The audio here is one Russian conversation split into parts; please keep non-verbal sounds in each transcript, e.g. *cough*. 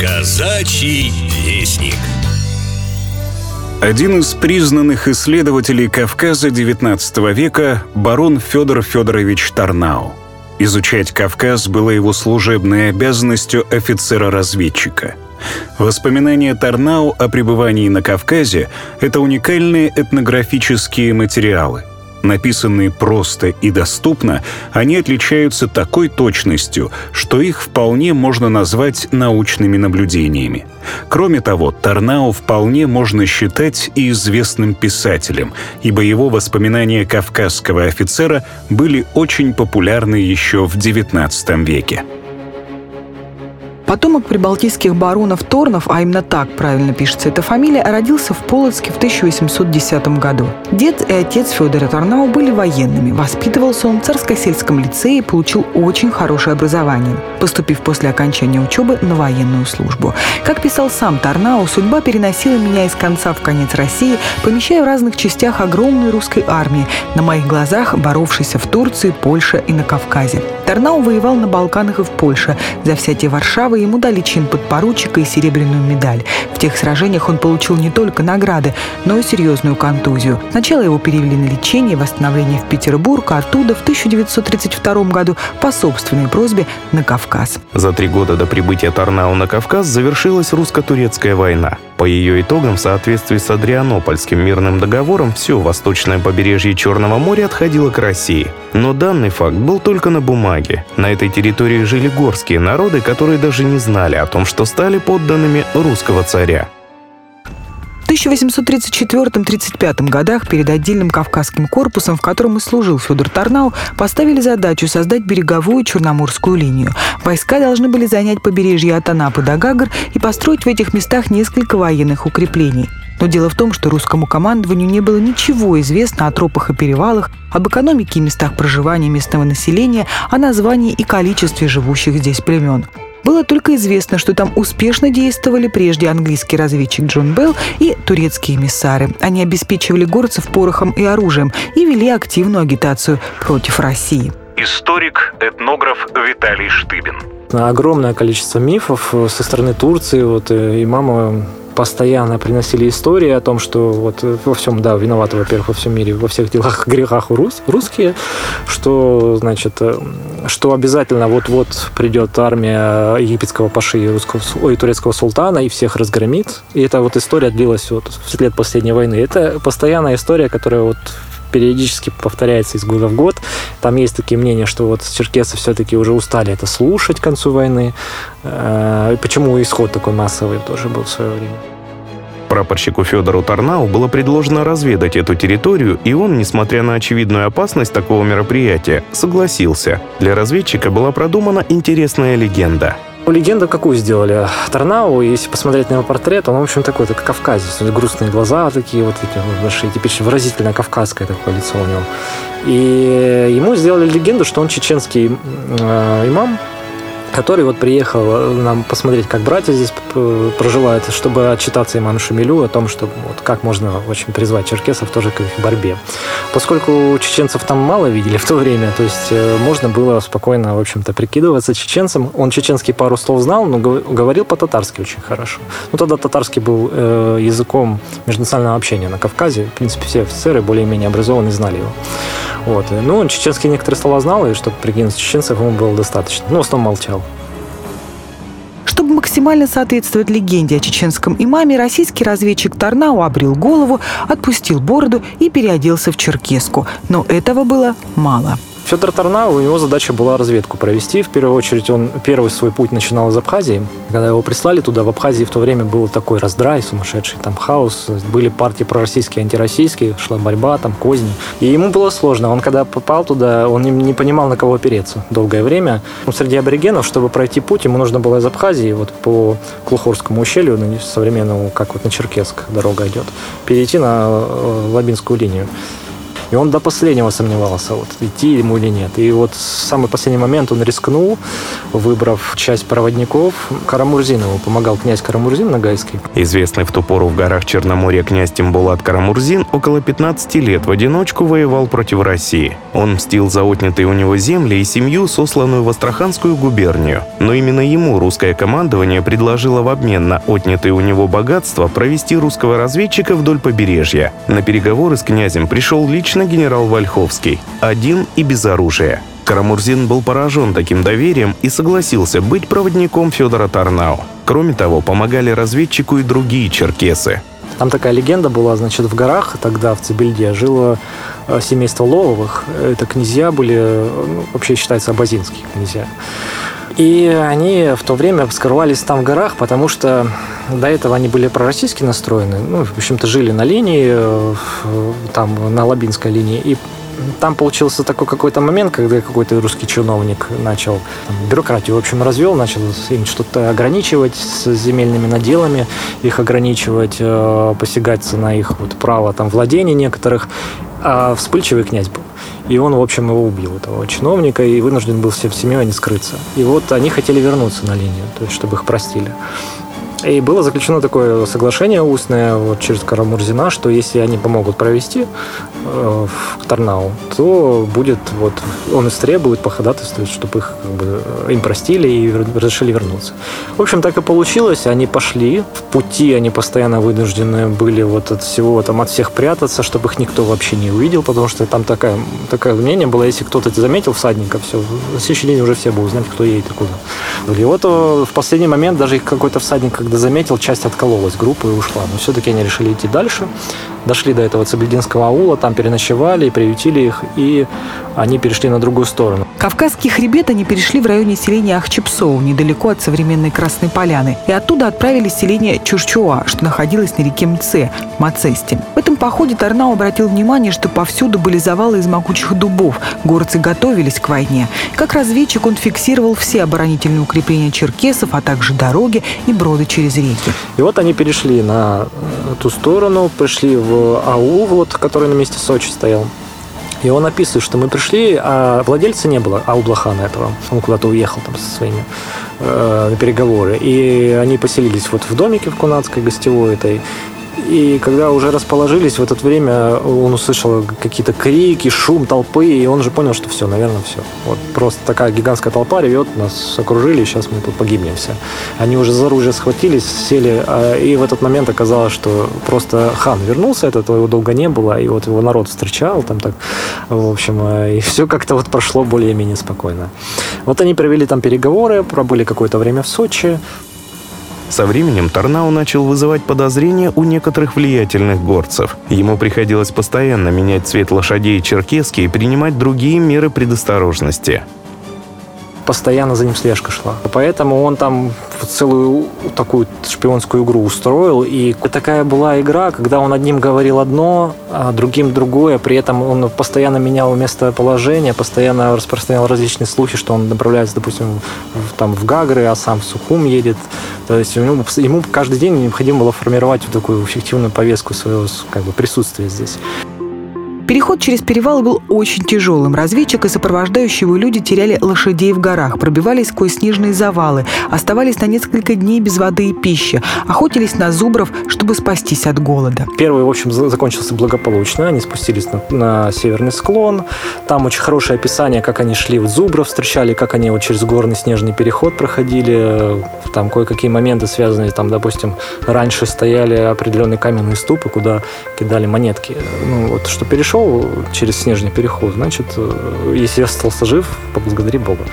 Казачий вестник. Один из признанных исследователей Кавказа XIX века – барон Федор Федорович Тарнау. Изучать Кавказ было его служебной обязанностью офицера-разведчика. Воспоминания Тарнау о пребывании на Кавказе – это уникальные этнографические материалы – Написанные просто и доступно, они отличаются такой точностью, что их вполне можно назвать научными наблюдениями. Кроме того, Тарнау вполне можно считать и известным писателем, ибо его воспоминания кавказского офицера были очень популярны еще в XIX веке. Потомок прибалтийских баронов Торнов, а именно так правильно пишется эта фамилия, родился в Полоцке в 1810 году. Дед и отец Федора Торнау были военными. Воспитывался он в царско-сельском лицее и получил очень хорошее образование, поступив после окончания учебы на военную службу. Как писал сам Торнау, судьба переносила меня из конца в конец России, помещая в разных частях огромной русской армии, на моих глазах боровшейся в Турции, Польше и на Кавказе. Торнау воевал на Балканах и в Польше. За взятие Варшавы ему дали чин подпоручика и серебряную медаль. В тех сражениях он получил не только награды, но и серьезную контузию. Сначала его перевели на лечение и восстановление в Петербург, а оттуда в 1932 году по собственной просьбе на Кавказ. За три года до прибытия Тарнау на Кавказ завершилась русско-турецкая война. По ее итогам, в соответствии с Адрианопольским мирным договором, все восточное побережье Черного моря отходило к России. Но данный факт был только на бумаге. На этой территории жили горские народы, которые даже не знали о том, что стали подданными русского царя. В 1834-35 годах перед отдельным Кавказским корпусом, в котором и служил Федор Тарнау, поставили задачу создать береговую Черноморскую линию. Войска должны были занять побережье от Анапы до Гагар и построить в этих местах несколько военных укреплений. Но дело в том, что русскому командованию не было ничего известно о тропах и перевалах, об экономике и местах проживания местного населения, о названии и количестве живущих здесь племен. Было только известно, что там успешно действовали прежде английский разведчик Джон Белл и турецкие эмиссары. Они обеспечивали горцев порохом и оружием и вели активную агитацию против России. Историк, этнограф Виталий Штыбин. Огромное количество мифов со стороны Турции. Вот э, имама постоянно приносили истории о том, что вот во всем, да, виноваты, во-первых, во всем мире, во всех делах, *laughs* грехах рус, русские, что, значит, э, что обязательно вот-вот придет армия египетского паши русского, ой, турецкого султана и всех разгромит. И эта вот история длилась вот лет последней войны. Это постоянная история, которая вот периодически повторяется из года в год. Там есть такие мнения, что вот черкесы все-таки уже устали это слушать к концу войны. Э, почему исход такой массовый тоже был в свое время. Прапорщику Федору Тарнау было предложено разведать эту территорию, и он, несмотря на очевидную опасность такого мероприятия, согласился. Для разведчика была продумана интересная легенда – Легенду какую сделали? Тарнау, если посмотреть на его портрет, он, в общем, такой, как кавказец. Грустные глаза такие вот эти большие, типично выразительно кавказское такое лицо у него. И ему сделали легенду, что он чеченский э, имам, который вот приехал э, нам посмотреть, как братья здесь проживают, чтобы отчитаться имаму Шамилю о том, что вот как можно очень призвать черкесов тоже к их борьбе. Поскольку чеченцев там мало видели в то время, то есть э, можно было спокойно, в общем-то, прикидываться чеченцем. Он чеченский пару слов знал, но говорил по-татарски очень хорошо. Ну, тогда татарский был э, языком межнационального общения на Кавказе. В принципе, все офицеры более-менее образованные знали его. Вот. Ну, он чеченский некоторые слова знал, и чтобы прикинуться чеченцев, ему было достаточно. Ну, в основном молчал. Чтобы максимально соответствовать легенде о чеченском имаме, российский разведчик Тарнау обрел голову, отпустил бороду и переоделся в черкеску. Но этого было мало. Федор Тарнау, у него задача была разведку провести. В первую очередь он первый свой путь начинал из Абхазии. Когда его прислали туда, в Абхазии в то время был такой раздрай сумасшедший, там хаос, были партии пророссийские, антироссийские, шла борьба, там козни. И ему было сложно. Он когда попал туда, он не, понимал, на кого опереться долгое время. Ну, среди аборигенов, чтобы пройти путь, ему нужно было из Абхазии, вот по Клухорскому ущелью, современному, как вот на Черкесск дорога идет, перейти на э, Лабинскую линию. И он до последнего сомневался, вот, идти ему или нет. И вот в самый последний момент он рискнул, выбрав часть проводников. Карамурзинову помогал князь Карамурзин Нагайский. Известный в ту пору в горах Черноморья князь Тимбулат Карамурзин около 15 лет в одиночку воевал против России. Он мстил за отнятые у него земли и семью, сосланную в Астраханскую губернию. Но именно ему русское командование предложило в обмен на отнятые у него богатства провести русского разведчика вдоль побережья. На переговоры с князем пришел лично генерал Вольховский, один и без оружия. Карамурзин был поражен таким доверием и согласился быть проводником Федора Тарнау. Кроме того, помогали разведчику и другие черкесы. Там такая легенда была, значит, в горах тогда, в Цибельде, жило э, семейство Лововых. Это князья были, ну, вообще считается, абазинские князья. И они в то время скрывались там в горах, потому что до этого они были пророссийски настроены. Ну, в общем-то, жили на линии, э, там, на Лабинской линии. И там получился такой какой-то момент, когда какой-то русский чиновник начал там, бюрократию, в общем, развел, начал им что-то ограничивать с земельными наделами, их ограничивать, э, посягаться на их вот, право там, владения некоторых. А вспыльчивый князь был. И он, в общем, его убил, этого чиновника, и вынужден был всем семьей не скрыться. И вот они хотели вернуться на линию, то есть, чтобы их простили. И было заключено такое соглашение устное вот, через Карамурзина, что если они помогут провести э, в Тарнау, то будет вот он истребует, походатайствует, чтобы их как бы, им простили и разрешили вернуться. В общем, так и получилось. Они пошли. В пути они постоянно вынуждены были вот от всего, там, от всех прятаться, чтобы их никто вообще не увидел, потому что там такая, такое мнение было, если кто-то заметил всадника, все, на следующий день уже все будут знать, кто едет и куда. И вот э, в последний момент даже их какой-то всадник, когда заметил, часть откололась группы и ушла. Но все-таки они решили идти дальше. Дошли до этого Цаблединского аула, там переночевали, приютили их, и они перешли на другую сторону. Кавказский хребет они перешли в районе селения Ахчепсоу, недалеко от современной Красной Поляны, и оттуда отправились в селение Чурчуа, что находилось на реке Мце, Мацесте. В этом походе Тарнау обратил внимание, что повсюду были завалы из могучих дубов, горцы готовились к войне. Как разведчик он фиксировал все оборонительные укрепления черкесов, а также дороги и броды через реки. И вот они перешли на ту сторону, пришли в аул, вот, который на месте Сочи стоял. И он описывает, что мы пришли, а владельца не было, Аублахана этого. Он куда-то уехал там со своими э, на переговоры. И они поселились вот в домике в Кунацкой гостевой этой. И когда уже расположились, в это время он услышал какие-то крики, шум толпы, и он же понял, что все, наверное, все. Вот просто такая гигантская толпа ревет, нас окружили, и сейчас мы тут погибнем все. Они уже за оружие схватились, сели, а, и в этот момент оказалось, что просто хан вернулся, этого его долго не было, и вот его народ встречал там так, в общем, а, и *laughs* все как-то вот прошло более-менее спокойно. Вот они провели там переговоры, пробыли какое-то время в Сочи, со временем Тарнау начал вызывать подозрения у некоторых влиятельных горцев. Ему приходилось постоянно менять цвет лошадей черкески и принимать другие меры предосторожности постоянно за ним слежка шла. Поэтому он там целую такую шпионскую игру устроил. И такая была игра, когда он одним говорил одно, а другим другое. При этом он постоянно менял местоположение, постоянно распространял различные слухи, что он направляется, допустим, в, там, в Гагры, а сам в Сухум едет. То есть ему, ему каждый день необходимо было формировать вот такую эффективную повестку своего как бы, присутствия здесь. Переход через перевалы был очень тяжелым. Разведчик и сопровождающие его люди теряли лошадей в горах, пробивались сквозь снежные завалы, оставались на несколько дней без воды и пищи, охотились на зубров, чтобы спастись от голода. Первый, в общем, закончился благополучно. Они спустились на, на северный склон. Там очень хорошее описание, как они шли в зубров, встречали, как они вот через горный снежный переход проходили. Там кое-какие моменты связанные, там, допустим, раньше стояли определенные каменные ступы, куда кидали монетки. Ну, вот что перешел прошел через снежный переход, значит, э, если я остался жив, поблагодари Бога.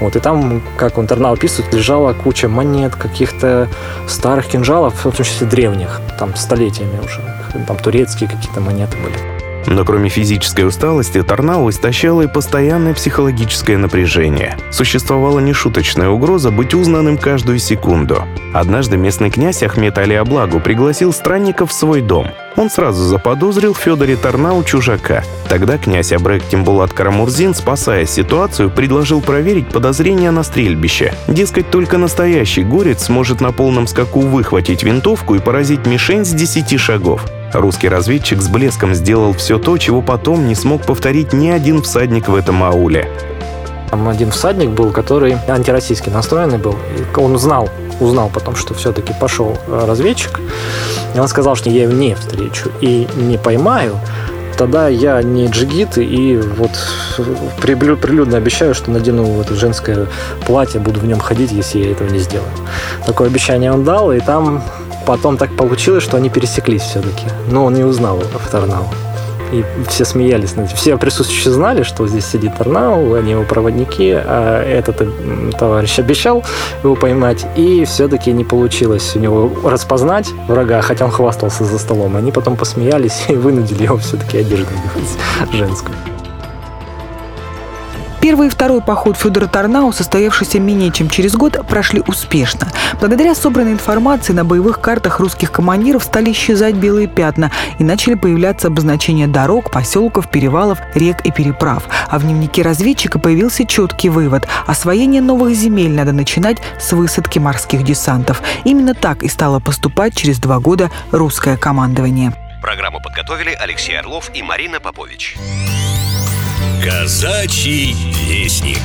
Вот, и там, как он Тарнау описывает, лежала куча монет, каких-то старых кинжалов, в том числе древних, там, столетиями уже. Там турецкие какие-то монеты были. Но кроме физической усталости, Тарнау истощало и постоянное психологическое напряжение. Существовала нешуточная угроза быть узнанным каждую секунду. Однажды местный князь Ахмед Али Аблагу пригласил странников в свой дом. Он сразу заподозрил в Федоре Тарнау чужака. Тогда князь Абрек Тимбулат Карамурзин, спасая ситуацию, предложил проверить подозрения на стрельбище. Дескать, только настоящий горец сможет на полном скаку выхватить винтовку и поразить мишень с 10 шагов. Русский разведчик с блеском сделал все то, чего потом не смог повторить ни один всадник в этом ауле. Там один всадник был, который антироссийский настроенный был. Он знал, узнал потом, что все-таки пошел э, разведчик. И он сказал, что я его не встречу и не поймаю, тогда я не джигит и вот прилюдно обещаю, что надену вот женское платье, буду в нем ходить, если я этого не сделаю. Такое обещание он дал, и там потом так получилось, что они пересеклись все-таки. Но он не узнал Авторнау. И все смеялись. Все присутствующие знали, что здесь сидит Арнау, они его проводники, а этот товарищ обещал его поймать, и все-таки не получилось у него распознать врага, хотя он хвастался за столом. Они потом посмеялись *laughs* и вынудили его все-таки одежду женскую. Первый и второй поход Федора Тарнау, состоявшийся менее чем через год, прошли успешно. Благодаря собранной информации на боевых картах русских командиров стали исчезать белые пятна и начали появляться обозначения дорог, поселков, перевалов, рек и переправ. А в дневнике разведчика появился четкий вывод – освоение новых земель надо начинать с высадки морских десантов. Именно так и стало поступать через два года русское командование. Программу подготовили Алексей Орлов и Марина Попович. Казачий вестник.